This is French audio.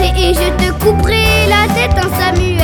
et je te couperai la tête en Samuel.